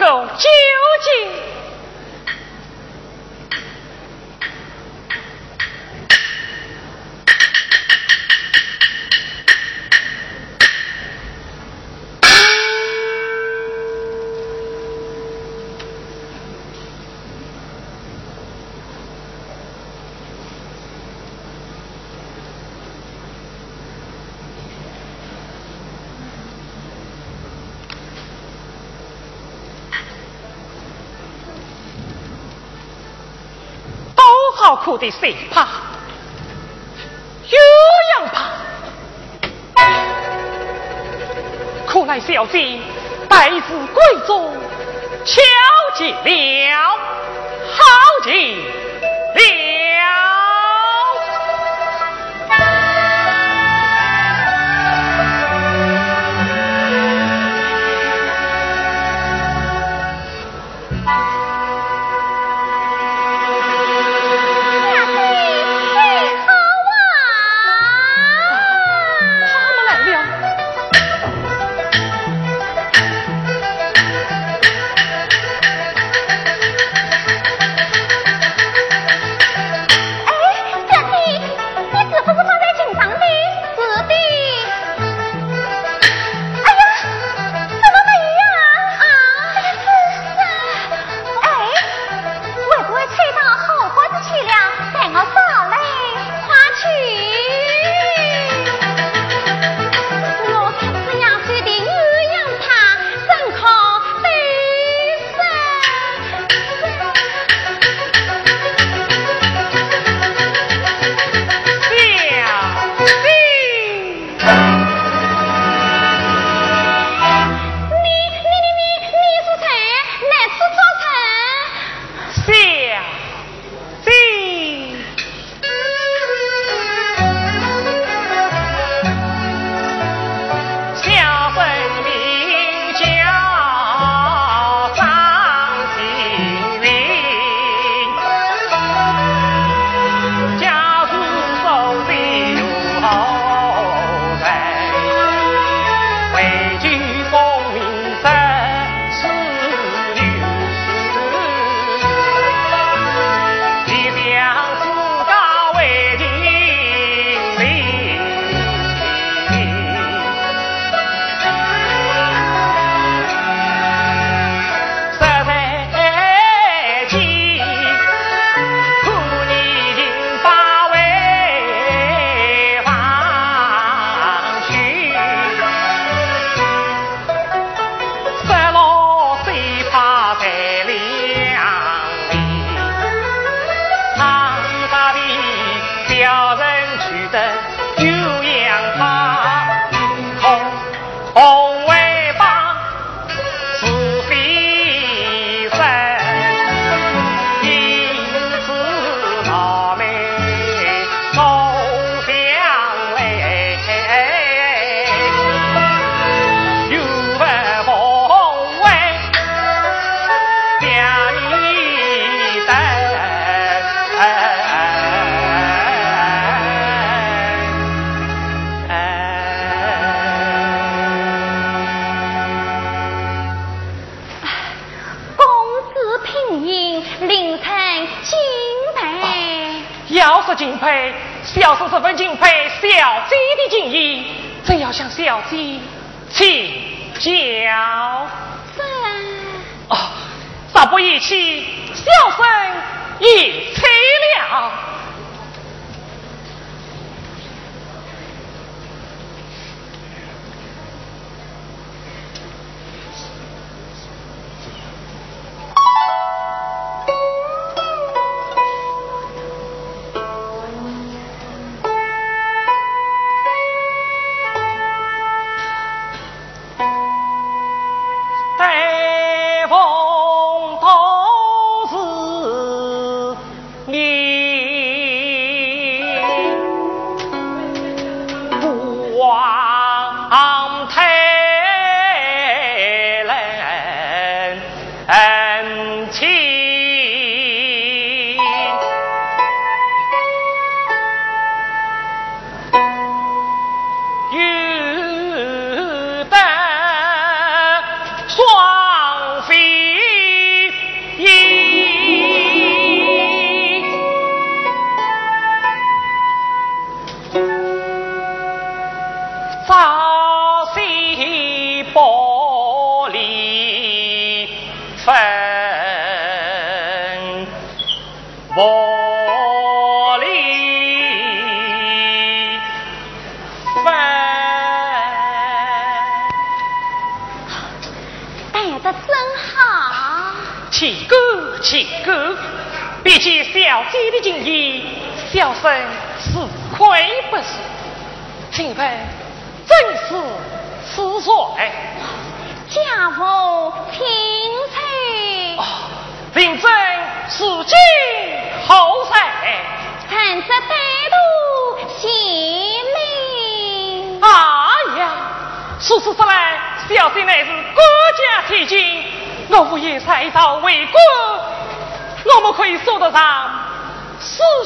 待苦的谁怕？鸳鸯怕。看来小姐待字闺中，巧极了，好景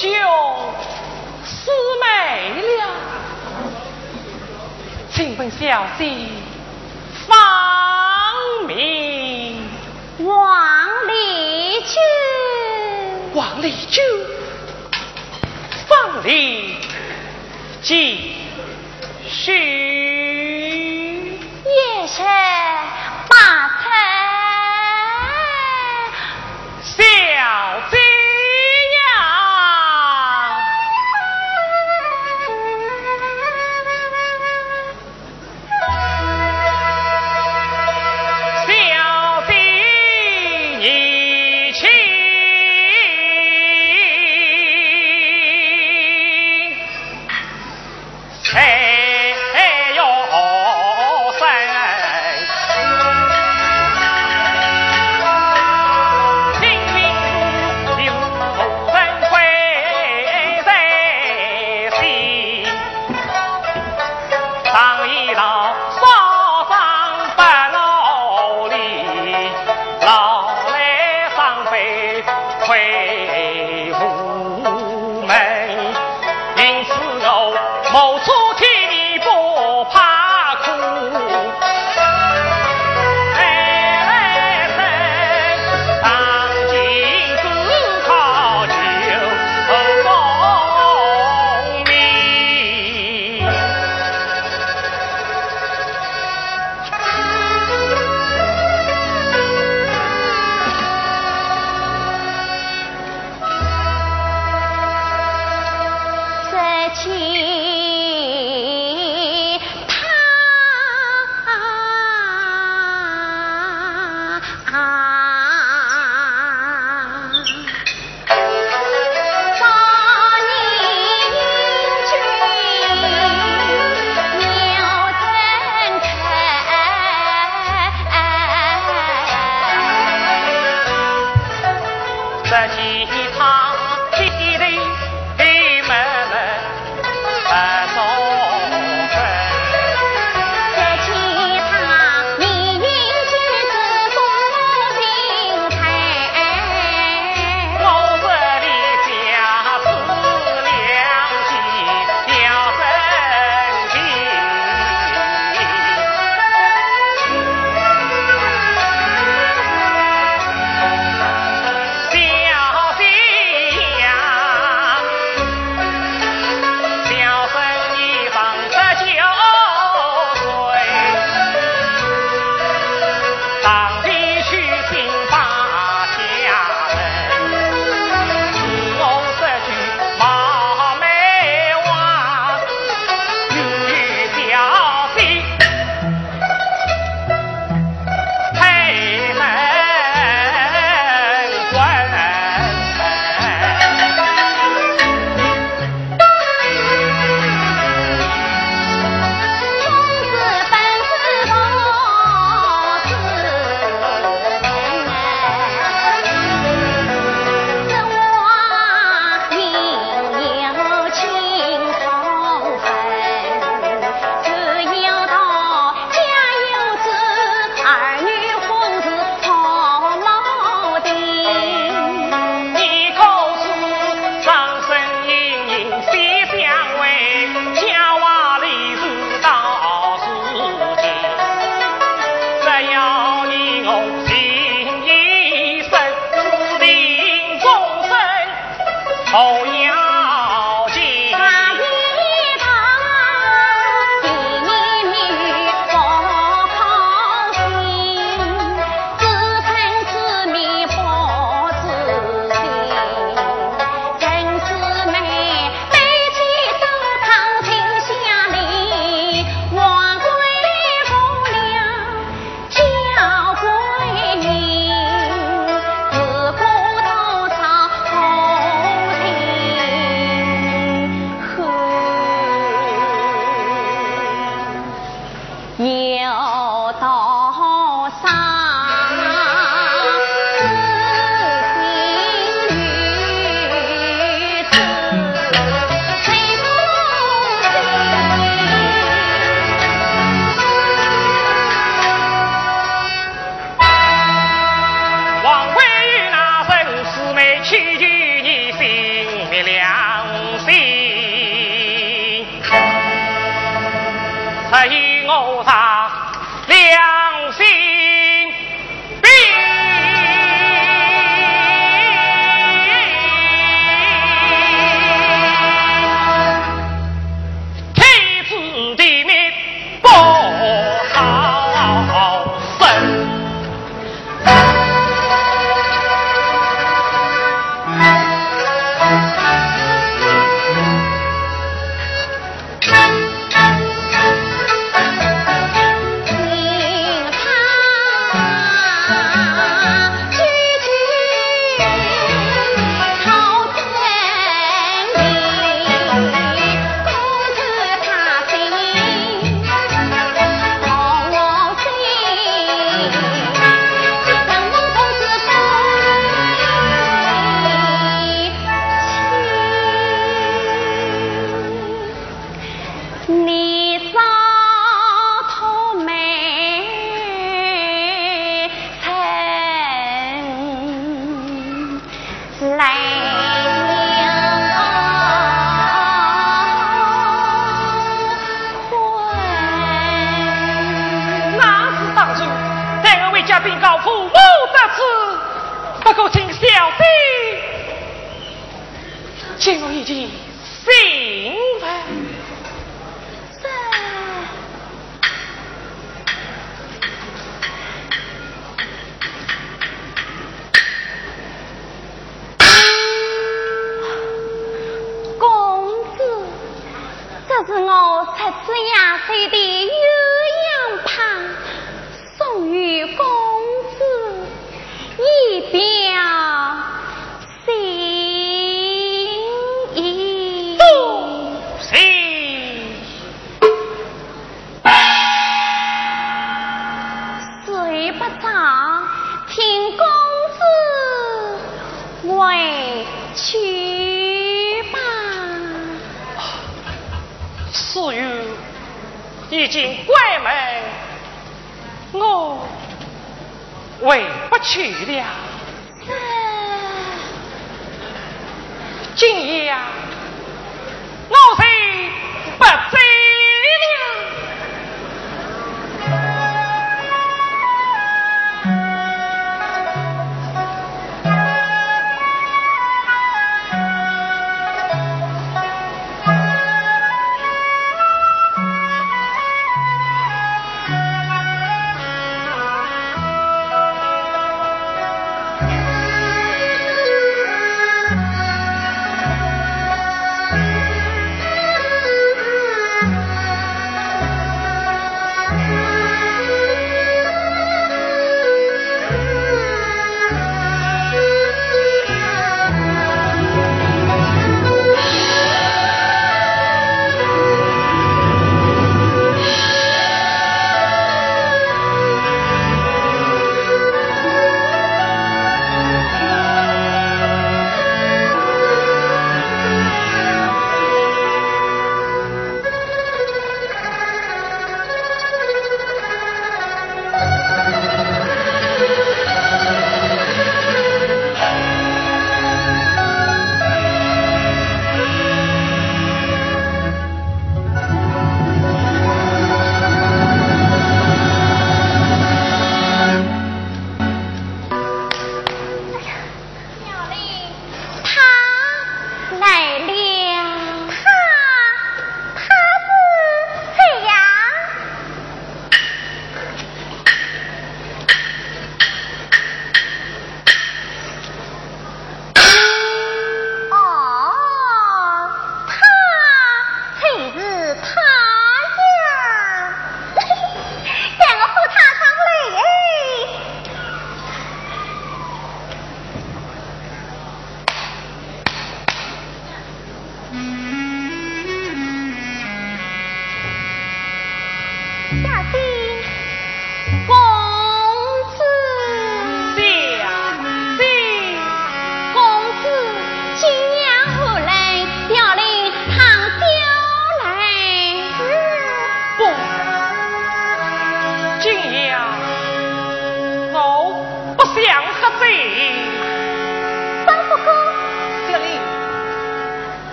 兄师妹了，请问小姐芳名？王丽君。王丽君，芳立君，徐。回不去了。今夜、啊。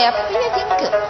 也不一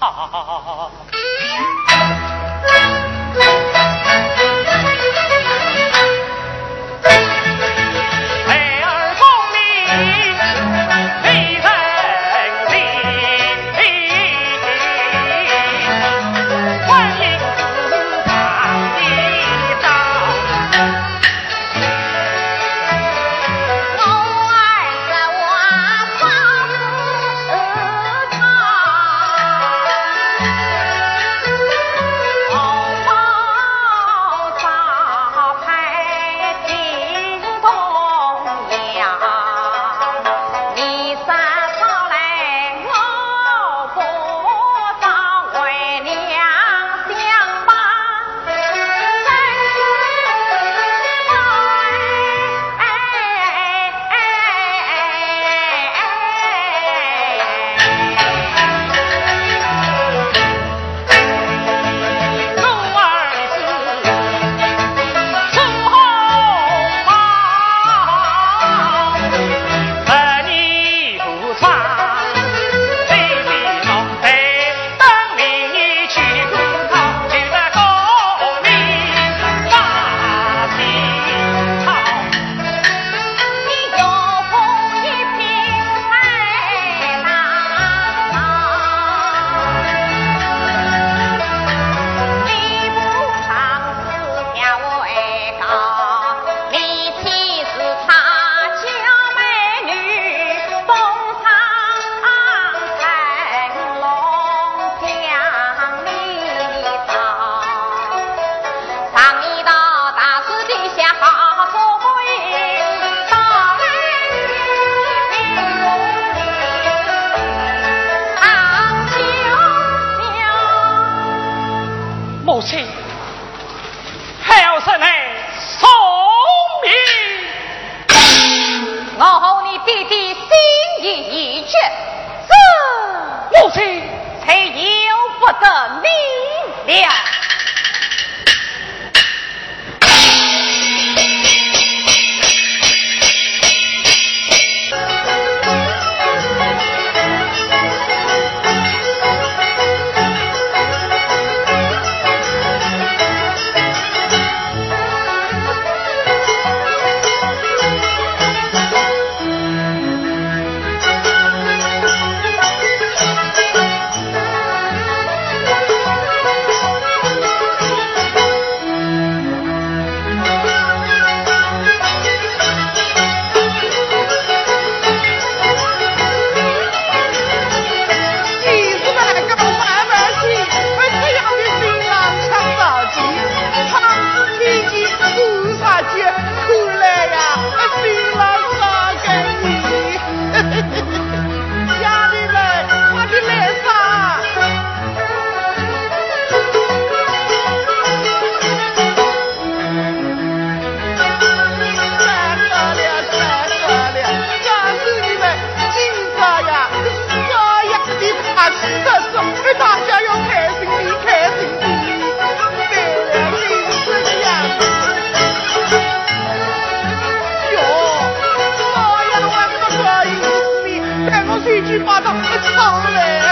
啊！一直把他藏嘞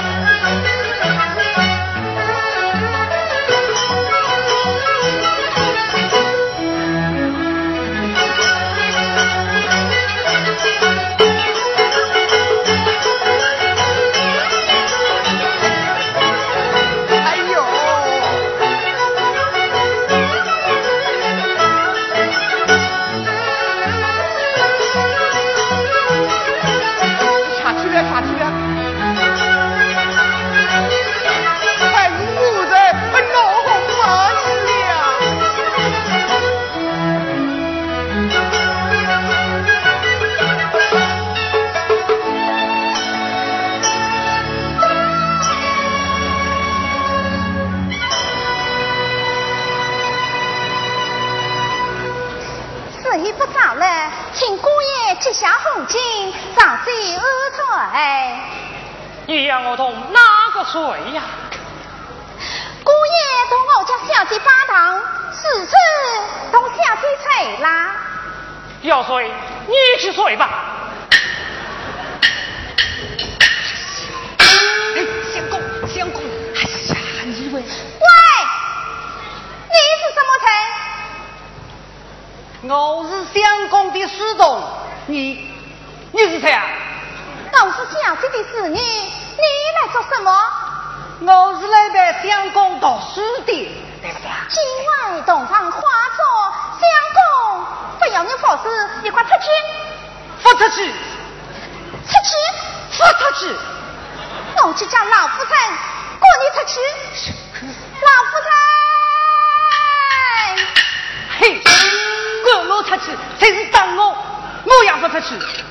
出去。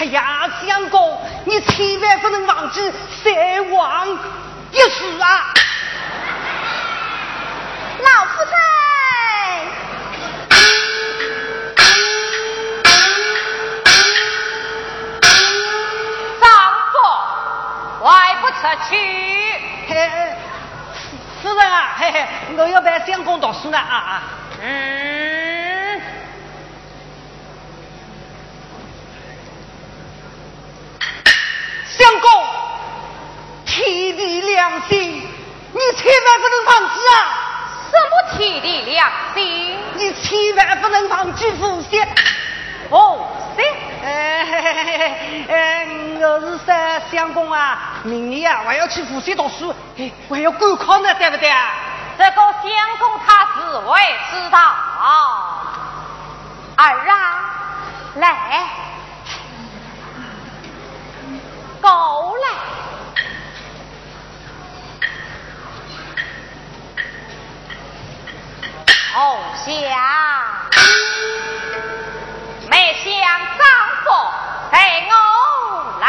哎呀，相公，你千万不能忘记三王一死啊！老夫人，丈夫外不出去。嘿，夫人啊，嘿嘿，我要陪相公读书呢啊啊！嗯，相公，天地良心，你千万不能忘记啊！什么天地良心？你千万不能忘记父亲。哦，是。哎嘿嘿嘿嘿，哎，我是说相公啊，明年啊我要去无锡读书，哎，我还要赶考呢，对不对啊？这个相公他自会知道。儿啊，来，过来。侯下，没想丈夫陪我来。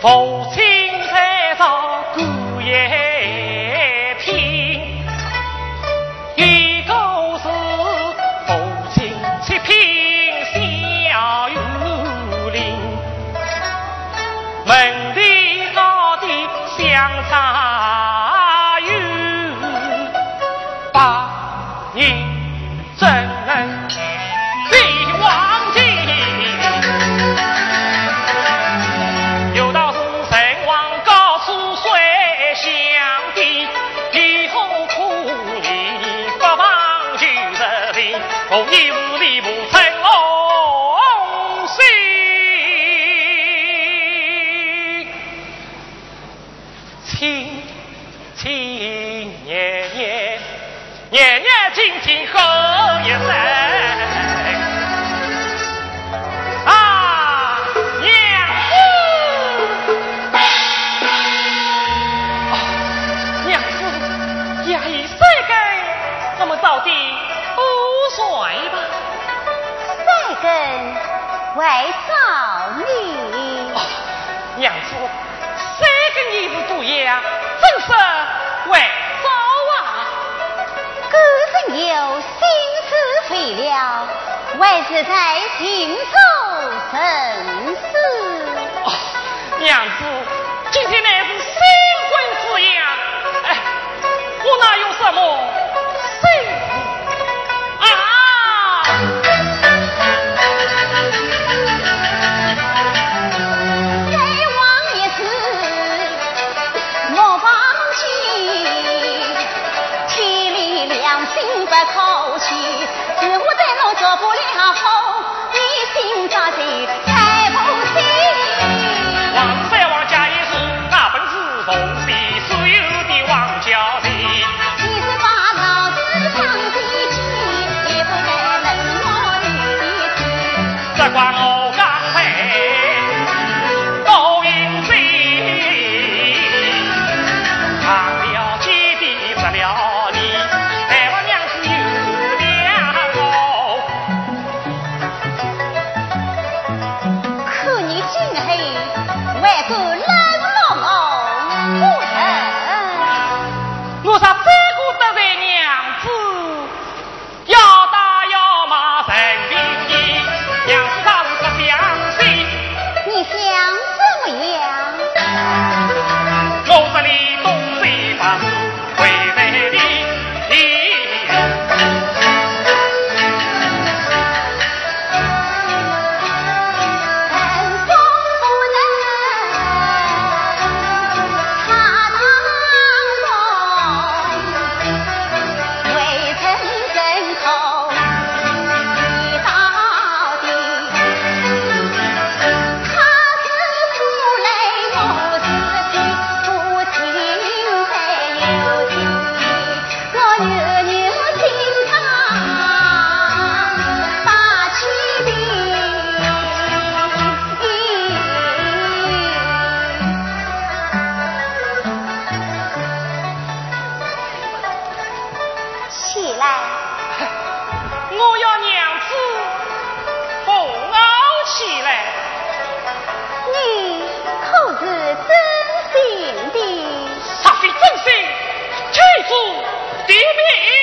父亲在朝，姑爷。来找你。娘子，谁跟你不赌呀、啊？正是为招啊！哥是有心思肥了，为是在荆州人市、娘子，今天乃是新婚之夜，哎，我哪有什么？time